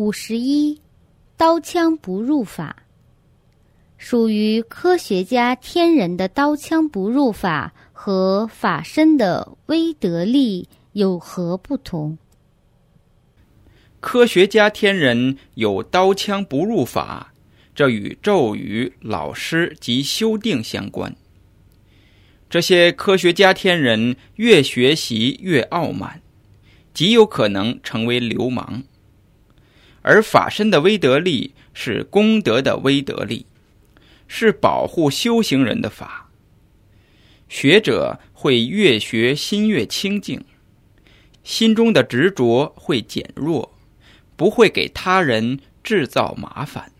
五十一，刀枪不入法，属于科学家天人的刀枪不入法和法身的威德力有何不同？科学家天人有刀枪不入法，这与咒语、老师及修订相关。这些科学家天人越学习越傲慢，极有可能成为流氓。而法身的威德力是功德的威德力，是保护修行人的法。学者会越学心越清净，心中的执着会减弱，不会给他人制造麻烦。